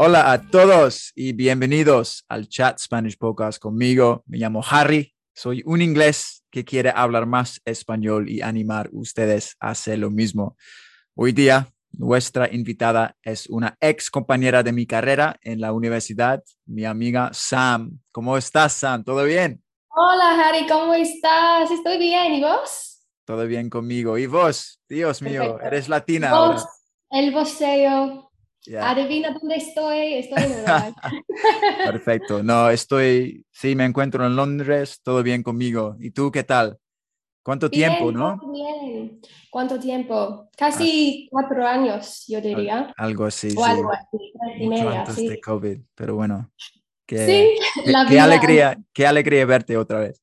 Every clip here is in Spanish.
Hola a todos y bienvenidos al Chat Spanish Podcast conmigo. Me llamo Harry, soy un inglés que quiere hablar más español y animar a ustedes a hacer lo mismo. Hoy día nuestra invitada es una ex compañera de mi carrera en la universidad, mi amiga Sam. ¿Cómo estás, Sam? ¿Todo bien? Hola, Harry, ¿cómo estás? Estoy bien, ¿y vos? Todo bien conmigo. ¿Y vos? Dios mío, Perfecto. eres latina. Vos, ahora. el voceo. Adivina dónde estoy. Estoy en Uruguay. Perfecto. No, estoy, sí, me encuentro en Londres, todo bien conmigo. ¿Y tú qué tal? ¿Cuánto tiempo, no? bien. ¿Cuánto tiempo? Casi cuatro años, yo diría. Algo así, O sí. algo así, Mucho media, antes sí. de COVID, pero bueno. Qué, Sí, qué- la qué alegría, qué alegría verte otra vez.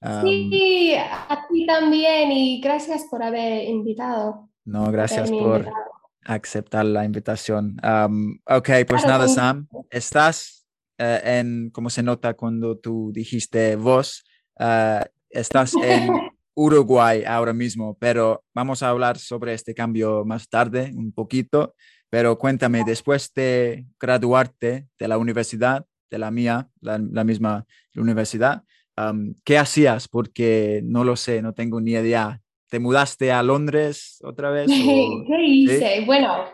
Um, Sí, a ti también y gracias por haber invitado. no, gracias por invitado. Aceptar la invitación. Um, ok, pues Claro, nada, Sam, estás eh, en, como se nota cuando tú dijiste vos, eh, estás en Uruguay ahora mismo, pero vamos a hablar sobre este cambio más tarde, un poquito. Pero cuéntame, después de graduarte de la universidad, de la mía, la, la misma universidad, um, ¿qué hacías? Porque no lo sé, no tengo ni idea. ¿Te mudaste a Londres otra vez? o- ¿Qué hice? Bueno,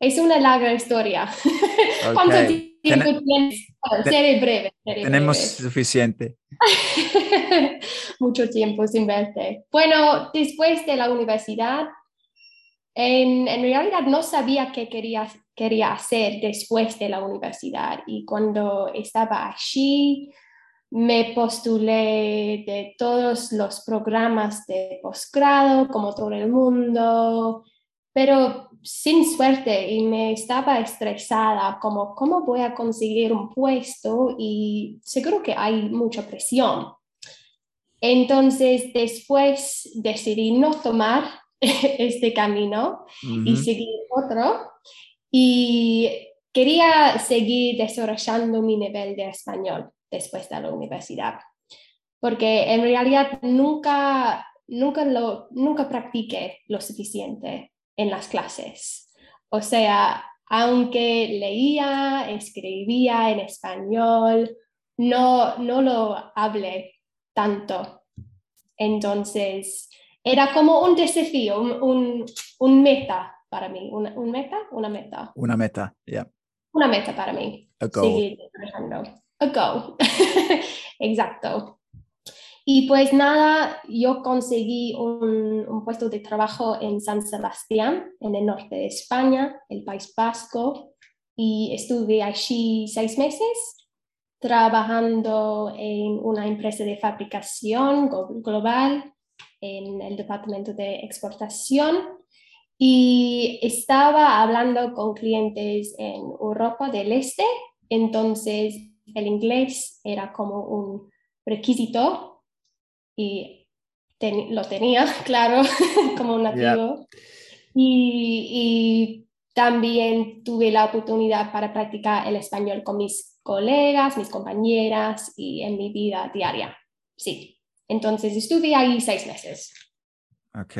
es una larga historia. ¿Cuánto Ok. tiempo Ten- tienes? Bueno, seré breve. seré Tenemos breve. suficiente. Mucho tiempo sin verte. Bueno, después de la universidad, en, en realidad no sabía qué quería, quería hacer después de la universidad y cuando estaba allí me postulé de todos los programas de posgrado, como todo el mundo, pero sin suerte y me estaba estresada, como cómo voy a conseguir un puesto y seguro que hay mucha presión. Entonces, después decidí no tomar este camino y seguir otro. Y quería seguir desarrollando mi nivel de español después de la universidad, porque en realidad nunca, nunca, lo, nunca practiqué lo suficiente en las clases. O sea, aunque leía, escribía en español, no, no lo hablé tanto. Entonces, era como un desafío, un, un, un meta para mí. Una, ¿Un meta? Una meta. Una meta, ya. Una meta para mí. A goal. Seguir trabajando. A goal. Exacto. Y pues nada, yo conseguí un, un puesto de trabajo en San Sebastián, en el norte de España, el País Vasco, y estuve allí seis meses trabajando en una empresa de fabricación glo- global en el departamento de exportación y estaba hablando con clientes en Europa del Este, entonces el inglés era como un requisito y ten- lo tenía, claro, como un nativo. Y, y también tuve la oportunidad para practicar el español con mis colegas, mis compañeras y en mi vida diaria. Sí, entonces estuve ahí seis meses. Ok,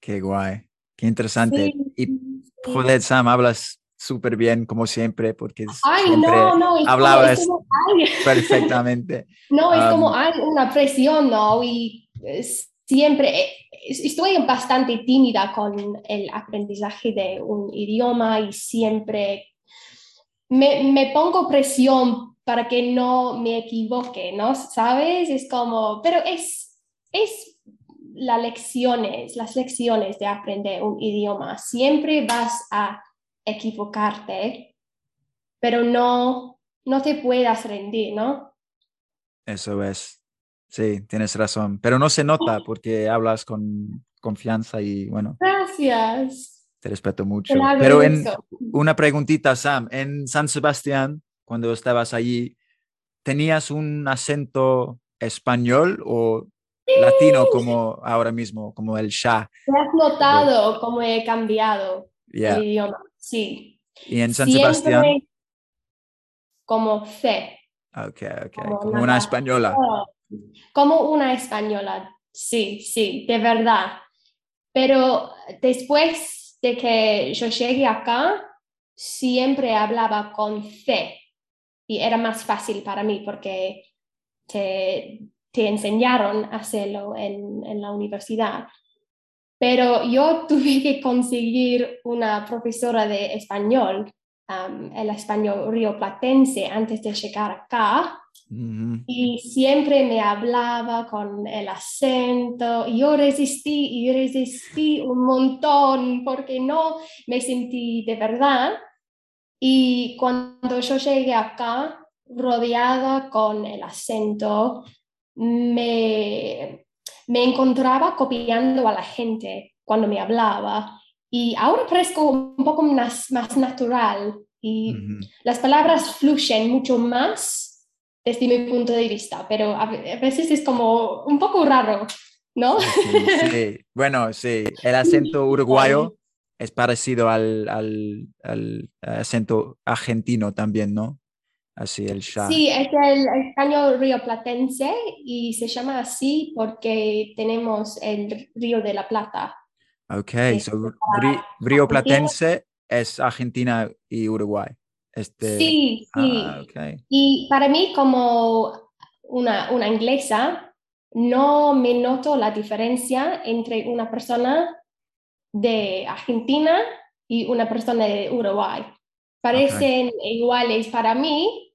qué guay. Qué interesante. Sí, Y joder, Sam, hablas súper bien, como siempre, porque Ay, siempre no, no, es como- hablabas es como, ay, perfectamente. No, es como hay una presión, ¿no? Y eh, siempre eh, estoy bastante tímida con el aprendizaje de un idioma y siempre me, me pongo presión para que no me equivoque, ¿no? ¿Sabes? Es como, pero es, es las lecciones, las lecciones de aprender un idioma. Siempre vas a equivocarte, pero no, no te puedas rendir, ¿no? Eso es. Sí, tienes razón. Pero no se nota porque hablas con confianza y bueno, Gracias. te respeto mucho. Te Pero en una preguntita, Sam, en San Sebastián, cuando estabas allí, ¿tenías un acento español o latino como ahora mismo, como el Shah? ¿Te has notado cómo he cambiado Yeah. el idioma? Sí. Y en San Siempre Sebastián, Como C. ok, ok, como como una una la- española. Como una española, sí, sí, de verdad. Pero después de que yo llegué acá, siempre hablaba con C y era más fácil para mí porque te, te enseñaron a hacerlo en, en la universidad. Pero yo tuve que conseguir una profesora de español, um, el español rioplatense, antes de llegar acá. Y siempre me hablaba con el acento. Yo resistí y resistí un montón porque no me sentí de verdad. Y cuando yo llegué acá, rodeada con el acento, me, me encontraba copiando a la gente cuando me hablaba. Y ahora parezco un poco más, más natural y las palabras fluyen mucho más desde mi punto de vista, pero a ve- a veces es como un poco raro, ¿no? Sí, sí. Bueno, sí, el acento uruguayo es parecido al, al, al acento argentino también, ¿no? Así, el Shah. Sí, es el español rioplatense y se llama así porque tenemos el río de la Plata. Ok, so, para Ri- Río Platense es Argentina y Uruguay. Este, Sí, sí. Ah, ok. Y para mí, como una, una inglesa, no me noto la diferencia entre una persona de Argentina y una persona de Uruguay. Parecen iguales para mí.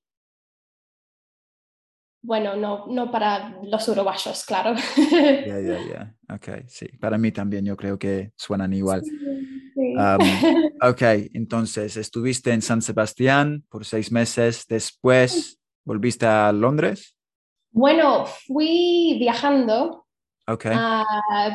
Bueno, no, no para los uruguayos, claro. Ya, ya, ya. Ok, sí. Para mí también yo creo que suenan igual. Sí. Um, ok, entonces estuviste en San Sebastián por seis meses. Después volviste a Londres. Bueno, fui viajando Ok.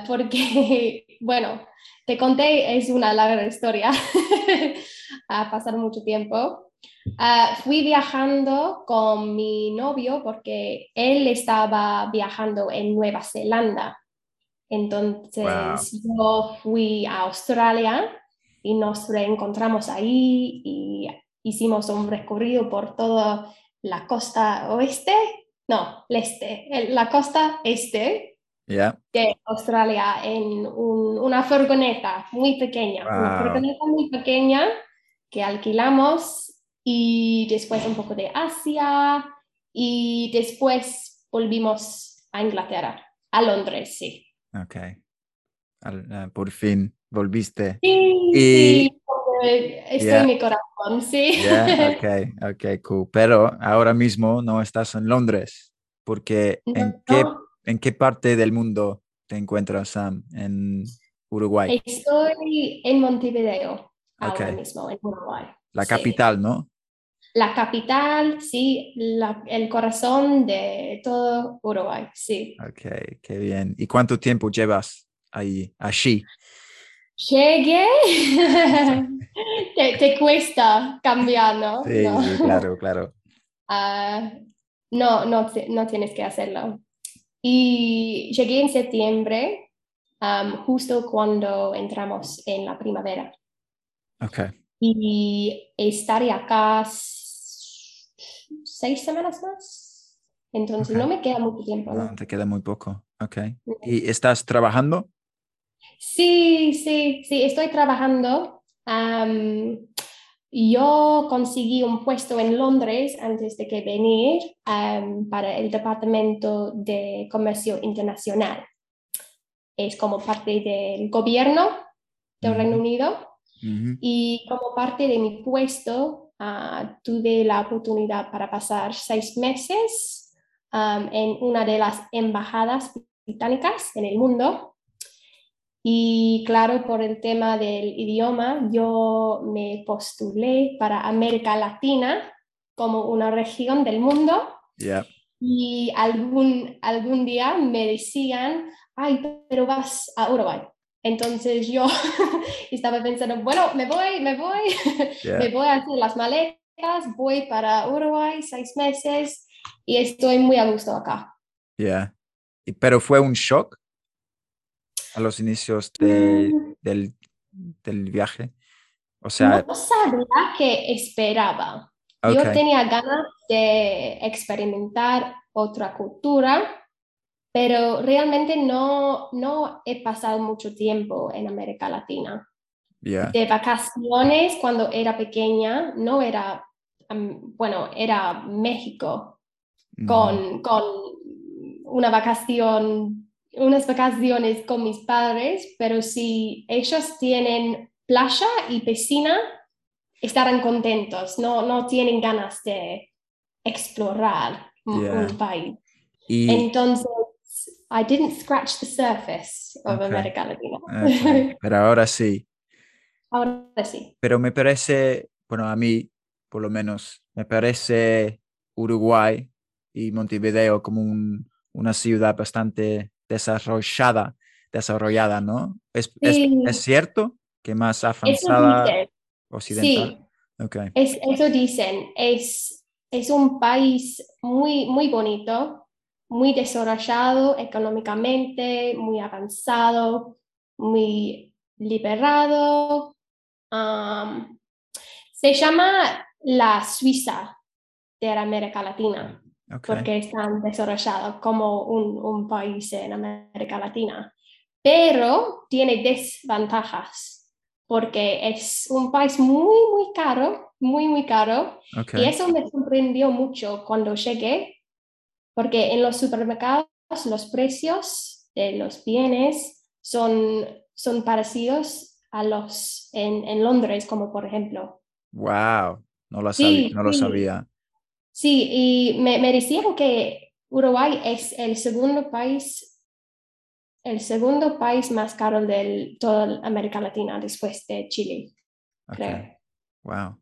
Porque, bueno, te conté, es una larga historia, ha pasado mucho tiempo. Ah, fui viajando con mi novio porque él estaba viajando en Nueva Zelanda. Entonces yo fui a Australia y nos reencontramos ahí y hicimos un recorrido por toda la costa oeste, no, el este, el- la costa este Ya. de Australia en un- una furgoneta muy pequeña, una Wow. furgoneta muy pequeña que alquilamos y después un poco de Asia y después volvimos a Inglaterra, a Londres, sí. Ok. Al- ah, por fin volviste. Sí, Y- sí, estoy Yeah. en mi corazón, sí. Ya, ok, ok, cool. Pero ahora mismo no estás en Londres, porque ¿en qué, No, en qué parte del mundo te encuentras, Sam? En Uruguay, estoy en Montevideo ahora Ok. mismo, en Uruguay. la sí. capital, ¿no? La capital, sí, la- el corazón de todo Uruguay, sí. Ok, qué bien. ¿Y cuánto tiempo llevas ahí, allí? Llegué, te, te cuesta cambiar, ¿no? Sí, no. sí, claro, claro. Ah, no, no, no tienes que hacerlo. Y llegué en septiembre, am, justo cuando entramos en la primavera. Ok, Y estaré acá seis semanas más. Entonces Ok. no me queda mucho tiempo, ¿no? no, te queda muy poco. Ok. ¿Y estás trabajando? Sí, sí, sí, estoy trabajando. Am, yo conseguí un puesto en Londres antes de que venir am, para el Departamento de Comercio Internacional. Es como parte del gobierno del. Reino Unido y como parte de mi puesto ah, tuve la oportunidad para pasar seis meses en una de las embajadas británicas en el mundo. Y claro, por el tema del idioma, yo me postulé para América Latina como una región del mundo Ya, y algún, algún día me decían, ay, pero vas a Uruguay. Entonces yo estaba pensando, bueno, me voy, me voy, ya. me voy a hacer las maletas, voy para Uruguay seis meses y estoy muy a gusto acá. Ya. Y- Pero fue un shock a los inicios de- Mm. del, del viaje. O sea, No sabía que esperaba. Yo tenía ganas de experimentar otra cultura, pero realmente no, no he pasado mucho tiempo en América Latina. De vacaciones, cuando era pequeña, no era, am, bueno, era México con, con una vacación, unas vacaciones con mis padres, pero si ellos tienen playa y piscina, estarán contentos, no, no tienen ganas de explorar un, Yeah. un país. Y, Entonces, I didn't scratch the surface of Okay. América Latina. ok, pero ahora sí. Ahora sí. Pero me parece, bueno, a mí, por lo menos, me parece Uruguay y Montevideo como un- una ciudad bastante desarrollada, desarrollada, ¿no? ¿Es, es- Sí. es cierto que más avanzada occidental? sí. Ok, Es, eso dicen, es, es un país muy, muy bonito, muy desarrollado económicamente, muy avanzado, muy liberado. Am, se llama la Suiza de la América Latina, ok, porque es tan desarrollado como un, un país en América Latina, pero tiene desventajas, porque es un país muy, muy caro, muy, muy caro. ok, Y eso me sorprendió mucho cuando llegué, porque en los supermercados los precios de los bienes son, son parecidos a los en, en Londres, como por ejemplo. Wow, no lo Sí, no lo sí. sabía. Sí, y me, me decían que Uruguay es el segundo país, el segundo país más caro de toda América Latina después de Chile, Ok, creo. wow,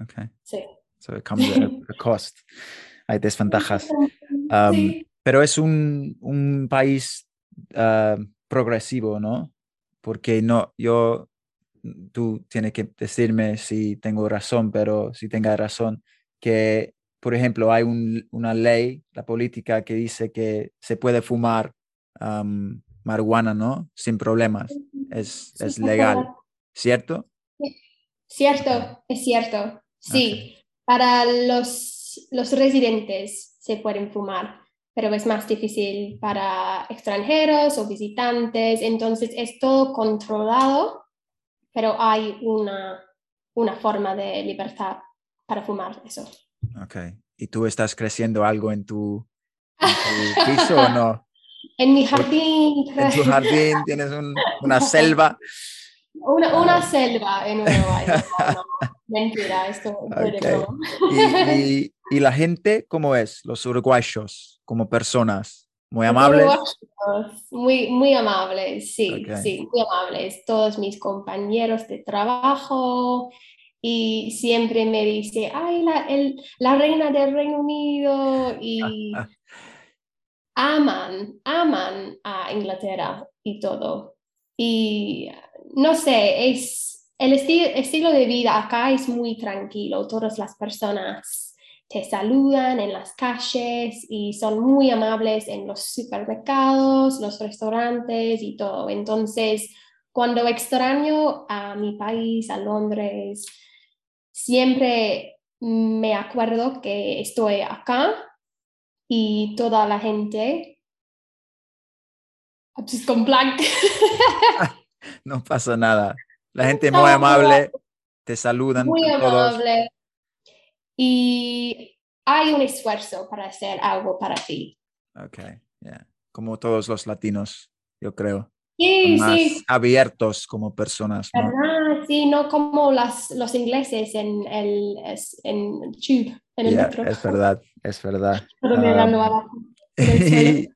ok. Sí. So it comes at a cost. Hay desventajas. Um, Sí. Pero es un, un país ah, progresivo, ¿no? Porque no, yo, tú tienes que decirme si tengo razón, pero si tenga razón, que, por ejemplo, hay un- una ley, la política, que dice que se puede fumar am, marihuana, ¿no? Sin problemas. Es, Sí, es es legal. ¿cierto? Cierto, es cierto. Sí, para los, los residentes se pueden fumar, pero es más difícil para extranjeros o visitantes. Entonces es todo controlado, pero hay una, una forma de libertad para fumar eso. Ok. ¿Y tú estás creciendo algo en tu, en tu piso o no? En mi jardín, En tu jardín tienes un- una selva. una, una selva en Uruguay. No, no, mentira, esto estoy de Ok. broma. Y, y- y la gente, ¿cómo es? Los uruguayos, como personas, muy amables. Muy, muy amables, sí, Ok. sí, muy amables. Todos mis compañeros de trabajo y siempre me dice, ay, la, el- la reina del Reino Unido y aman, aman a Inglaterra y todo. Y no sé, es el esti- estilo de vida acá es muy tranquilo. Todas las personas te saludan en las calles y son muy amables en los supermercados, los restaurantes y todo. Entonces, cuando extraño a mi país, a Londres, siempre me acuerdo que estoy acá y toda la gente pues, con blank. No pasa nada. La gente muy amable, te saludan muy todos. amable. Y hay un esfuerzo para hacer algo para ti. Ok, yeah. Como todos los latinos, yo creo. Sí, más sí, abiertos como personas, ¿no? Sí, no como las, los ingleses en el en tube, en el Yeah, metro. es verdad, es verdad. Um.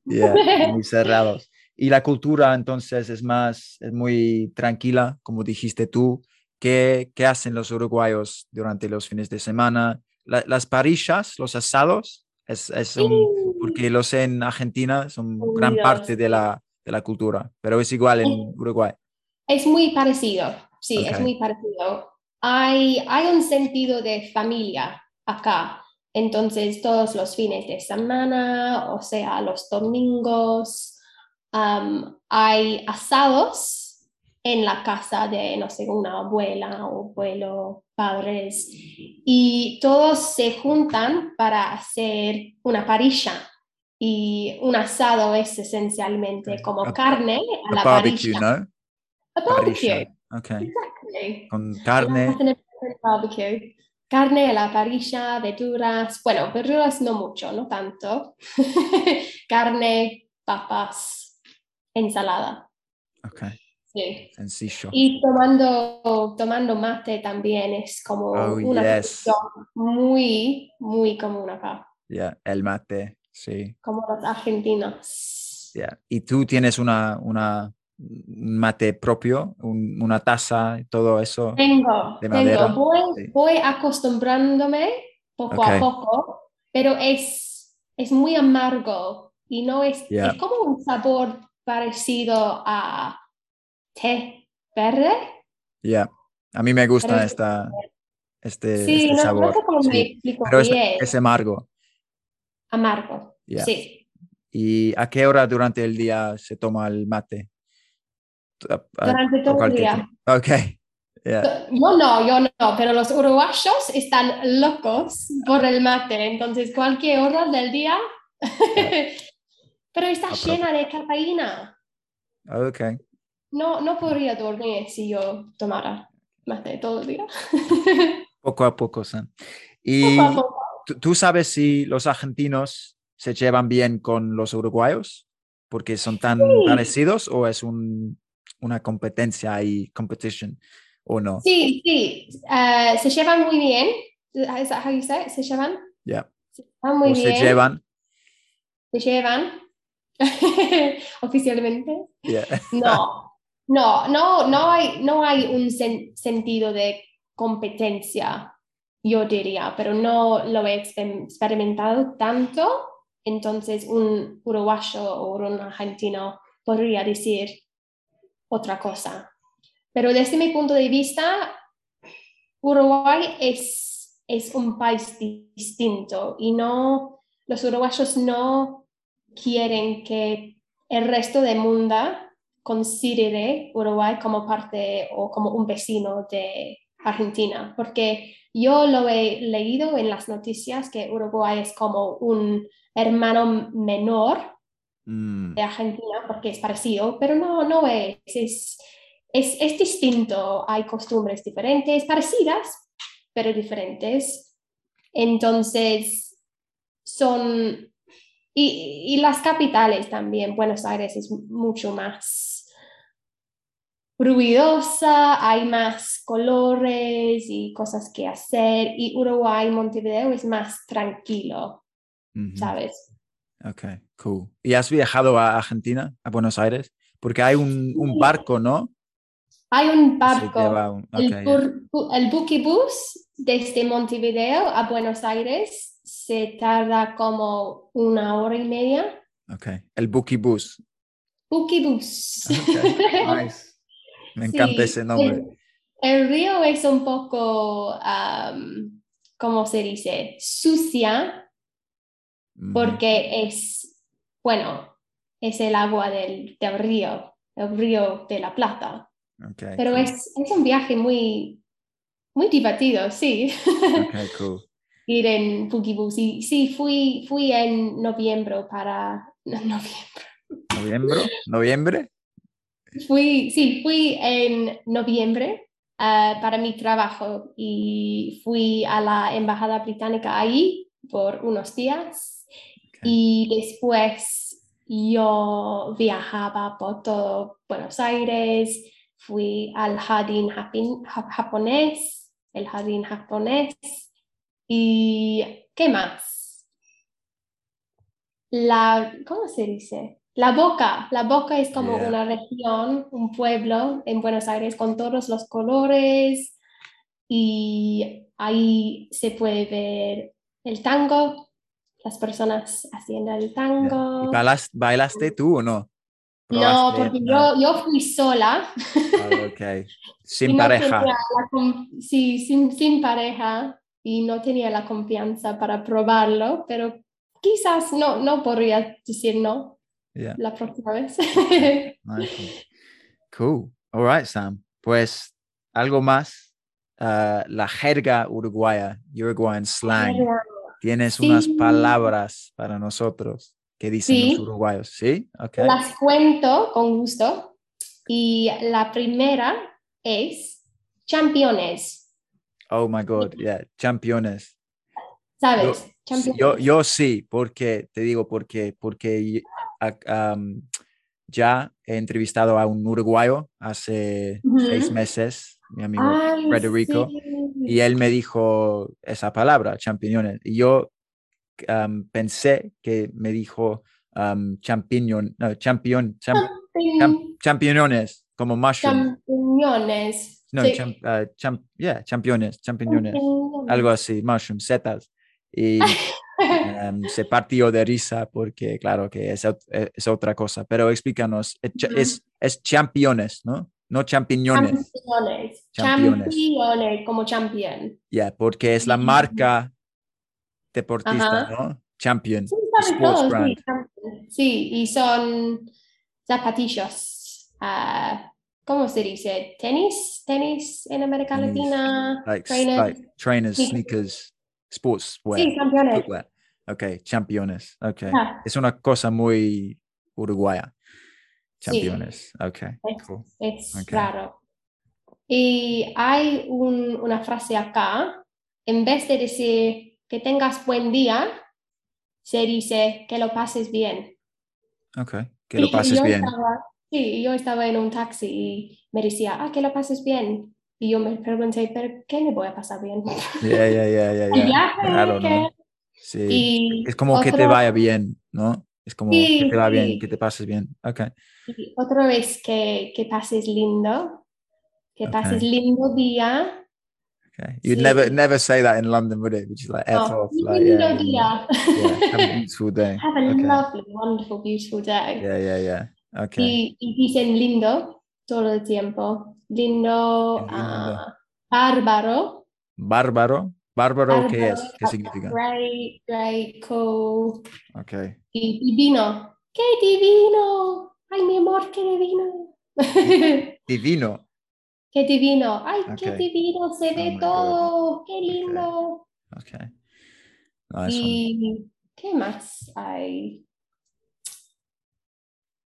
Yeah, muy cerrados. Y la cultura entonces es más, es muy tranquila, como dijiste tú. ¿Qué, qué hacen los uruguayos durante los fines de semana? La- las parillas, los asados, es, es un- porque los en Argentina son gran Dios, parte de la, de la cultura, pero es igual en Uruguay. Es muy parecido, sí, es muy parecido. Hay, hay un sentido de familia acá, Entonces, todos los fines de semana, o sea, los domingos, hay asados en la casa de, no sé, una abuela o abuelo, padres, y todos se juntan para hacer una parilla. Y un asado es esencialmente como A- carne a, A la barbecue, parrilla. ¿no? A barbecue. Parrilla. Ok. Exactly. Con carne. Barbecue. Carne a la parrilla, verduras, bueno, verduras no mucho, no tanto. Carne, papas, ensalada. Ok. Sí. Sencillo. Y tomando, tomando mate también es como Oh, una yes. muy, muy común acá, Yeah, el mate, sí. como los argentinos. Yeah. ¿Y tú tienes una, una un mate propio, un- una taza todo eso? Tengo, de tengo. madera, Voy, sí. voy acostumbrándome poco a poco, pero es, es muy amargo y no es, Yeah. es como un sabor parecido a té verde. Yeah. A mí me gusta Pero- esta, este, Sí, este no, sabor. no sé cómo me sí. explico Pero es, amargo. Amargo, Yeah. sí. ¿Y a qué hora durante el día se toma el mate? A- a- Durante todo el día. Ok. Yeah. Yo no, yo no, pero los uruguayos están locos por el mate, entonces cualquier hora del día, pero está Apro- llena de cafeína. Ok. No, no podría dormir si yo tomara mate todo el día. Poco a poco, Sam. Y Poco a poco. ¿tú- ¿tú sabes si los argentinos se llevan bien con los uruguayos? Porque son tan Sí. parecidos o es un, una competencia y competition o no? Sí, sí, eh, se llevan muy bien. Is that how you say it? Se llevan, Yeah. se llevan muy o bien. se llevan. Se llevan. Oficialmente. Yeah. No, no, no, no hay, no hay un sen- sentido de competencia, yo diría, pero no lo he exper- experimentado tanto. Entonces, un uruguayo o un argentino podría decir otra cosa. Pero desde mi punto de vista, Uruguay es, es un país distinto y no, los uruguayos no quieren que el resto del mundo considere Uruguay como parte o como un vecino de Argentina, porque yo lo he leído en las noticias que Uruguay es como un hermano menor Mm, de Argentina porque es parecido, pero no, no es, es, es, es distinto, hay costumbres diferentes, parecidas, pero diferentes. Entonces, son, y, y las capitales también, Buenos Aires es mucho más ruidosa, hay más colores y cosas que hacer, y Uruguay, Montevideo es más tranquilo. ¿sabes? Ok, cool. ¿Y has viajado a Argentina, a Buenos Aires? Porque hay un, un barco, ¿no? Hay un barco. un- El, yeah. el Bus desde Montevideo a Buenos Aires se tarda como una hora y media. Ok, el Buki Bus. Bus. Ok, nice. Me encanta Sí, ese nombre. El, el río es un poco, am, ¿cómo se dice? Sucia. Porque es, bueno, es el agua del, del río, el río de la Plata. Ok, Pero cool. es, es un viaje muy, muy divertido, sí. Ok, cool. ir en Bus. Y sí, fui, fui en noviembre para... no, noviembre. ¿Noviembre? ¿Noviembre? Fui, sí, fui en noviembre ah, para mi trabajo y fui a la embajada británica ahí por unos días Y después yo viajaba por todo Buenos Aires, fui al jardín japonés, el jardín japonés y ¿qué más? La, ¿cómo se dice? La Boca. La Boca es como Yeah. una región, un pueblo en Buenos Aires con todos los colores y ahí se puede ver el tango, las personas haciendo el tango. ¿Y bailas- bailaste tú o no? No, porque No. yo, yo fui sola. Ah, ok. y Sin no pareja. com- sí, sin, sin pareja. y no tenía la confianza para probarlo, pero quizás no, no podría decir no Yeah. la próxima vez. Nice one. Cool. All right, Sam. Pues algo más. Ah, la jerga uruguaya, Uruguayan slang. Tienes unas Sí. palabras para nosotros que dicen Sí. los uruguayos, ¿sí? Ok. Las cuento con gusto. Y la primera es campeones, Oh my God, yeah, campeones. ¿sabes? Campeones. Yo, yo sí, porque te digo porque porque am, ya he entrevistado a un uruguayo hace seis Ujú. meses, mi amigo Ay, Federico, sí. Y él me dijo esa palabra, champiñones, y yo pensé que me dijo um, champiñón, no, champion, cham- Champion- cham- champiñones, como mushroom. Champiñones. No, Sí. cham- ah, cham- yeah, championes, champiñones, Champiñones. algo así, mushroom, setas. Y em, se partió de risa porque, claro, que es, eh, es otra cosa. Pero explícanos, es, Ujú. es, es championes, ¿no? No champiñones. Campeones. Championes. Campeones, como champion. Ya, porque es la marca deportista, Ajá. ¿no? Champion. Sí, brand. sí, y son zapatillas. ah, ¿Cómo se dice? ¿Tenis? ¿Tenis en América Tenis, Latina? Like, trainers. like trainers, Sí. sneakers, sportswear. Sí, campeones. footwear. Ok, championes. Ok. Ah. Es una cosa muy uruguaya. Sí. Championes. Ok. Es, cool. es Ok. raro. Y hay un- una frase acá, en vez de decir que tengas buen día, se dice que lo pases bien. Ok. Que lo Y pases yo bien. estaba- sí, yo estaba en un taxi y me decía, ah, que lo pases bien. Y yo me pregunté, ¿pero qué me voy a pasar bien? Yeah, yeah, yeah, yeah, El yeah. viaje, Claro, ¿no? que- Sí. Y Es como que te otro- vaya bien, ¿no? Es como que Sí, te va bien, sí. que te pases bien. Ok. y otra vez que, que pases lindo, que pases Ok. lindo día. Okay. You'd Sí. never never say that in London, would it? Would you like F Oh, off? Like, lindo yeah, día. yeah. Have a beautiful day. Have a Okay. lovely, wonderful, beautiful day. Yeah, yeah, yeah. Okay. Y, y dicen lindo todo el tiempo. Lindo, lindo. ah, bárbaro. Bárbaro. Bárbaro, ¿qué es? ¿Qué significa? Great, great, cool. Okay. Y divino. ¡Qué divino! ¡Ay, mi amor, qué divino! Divino. ¡Qué divino! ¡Ay, qué Ok. divino! Se Oh ve God. todo! ¡Qué lindo! Okay. Nice one. ¿Y qué más hay?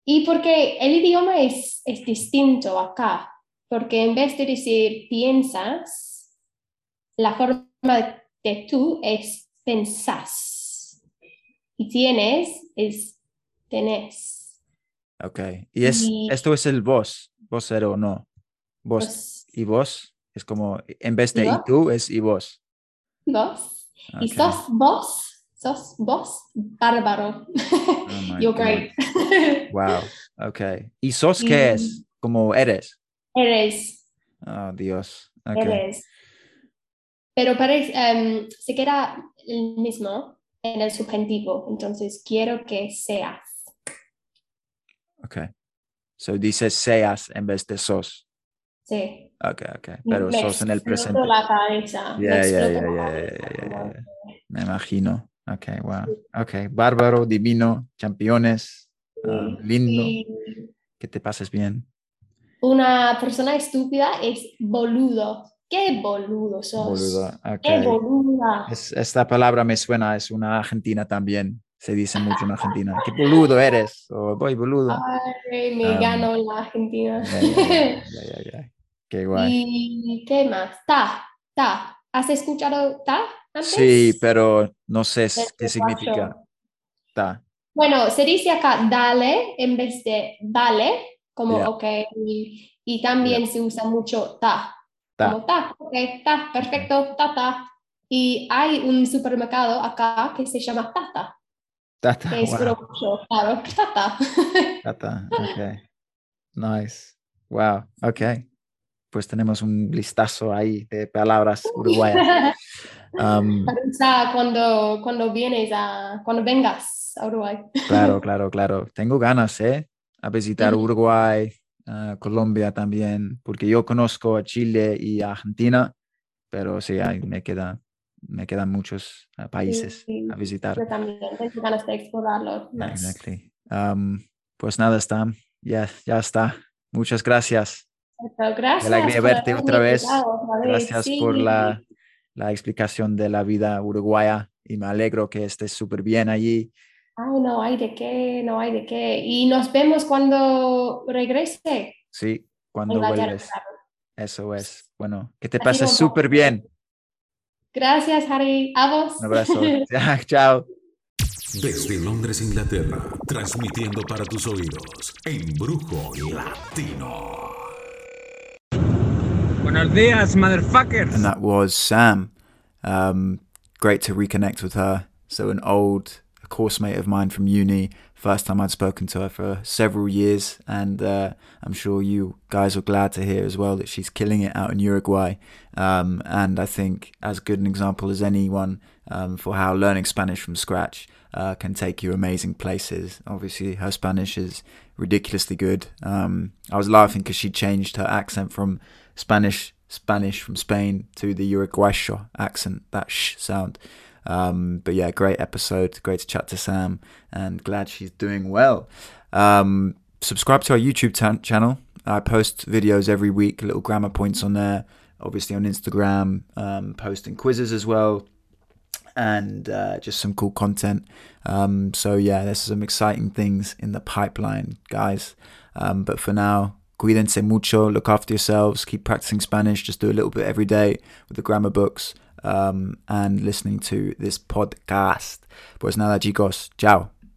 Y porque el idioma es, es distinto acá, porque en vez de decir piensas, la forma de tú es pensás. Y tienes es tenés. Okay. Y es, Y- esto es el vos, vocero, no. Vos y vos es como, en vez de ¿Y y vos? tú, es y vos. vos. Y Okay. sos vos, sos vos, bárbaro. Oh You're God. great. Wow. Okay. ¿Y sos qué es? Y- Como eres. Eres. Oh, Dios. Okay. Eres. Pero parece, em, se queda el mismo en el subjuntivo, entonces quiero que seas. Okay. So dices seas en vez de sos. Sí. Okay, okay. Pero Me sos en el presente. la cabeza. me Yeah, yeah, la cabeza, Me imagino. Okay, wow. Okay. Bárbaro, divino, campeones. ah, lindo. Que te pases bien. una persona estúpida es boludo. ¿Qué boludo sos? Boludo. ¡Qué boluda! Es- esta palabra me suena, es una argentina también. Se dice mucho en Argentina. Qué boludo eres. O voy boludo. Ay, me Um, ganó la Argentina. Qué guay. ¿Y qué más? Ta, ta. ¿Has escuchado ta antes? Sí, pero no sé qué significa. Ta. Bueno, se dice acá dale en vez de dale, como ok, y, y también se usa mucho ta, Ta. como ta, ok, ta, perfecto, ta, ta. Y hay un supermercado acá que se llama Tata, Tata. que es Wow. claro, Tata. Tata. Ok. Nice. Wow. Ok. Pues tenemos un listazo ahí de palabras uruguayas. Um, cuando, cuando vienes a, cuando vengas a Uruguay. claro, claro, claro. Tengo ganas, ¿eh? A visitar. Uruguay, Colombia también, porque yo conozco a Chile y a Argentina, pero sí, ahí me queda me quedan muchos uh, países Sí, a visitar. Yo también tengo ganas de explorarlo más. Exactly. Um, pues nada, Stam, ya, ya está. Muchas gracias. Pero gracias. alegría verte otra vez. otra vez, Gracias sí. por la, la explicación de la vida uruguaya y me alegro que estés súper bien allí. Ay, no hay de qué, no hay de qué. Y nos vemos cuando regrese. Sí, cuando vuelves. Eso es. Bueno, que te pases súper bien. Gracias, Harry. A vos. Un abrazo. Chao. Desde Londres, Inglaterra, transmitiendo para tus oídos, Embrujo Latino. Buenos días, motherfuckers. And that was Sam. Um, great to reconnect with her. So, an old course mate of mine from uni. First time I'd spoken to her for several years. And uh, I'm sure you guys are glad to hear as well that she's killing it out in Uruguay. Um, and I think as good an example as anyone um, for how learning Spanish from scratch uh, can take you amazing places. Obviously, her Spanish is ridiculously good. Um, I was laughing because she changed her accent from Spanish Spanish from Spain to the Uruguayo accent, that sh sound. Um, but yeah, great episode. Great to chat to Sam, and glad she's doing well. Um, subscribe to our YouTube tan- channel. I post videos every week, little grammar points on there. Obviously on Instagram, um, posting quizzes as well and uh, just some cool content. Um, so yeah, there's some exciting things in the pipeline, guys. Um, but for now, cuídense mucho, look after yourselves, keep practicing Spanish, just do a little bit every day with the grammar books um, and listening to this podcast. Pues nada, chicos, ciao.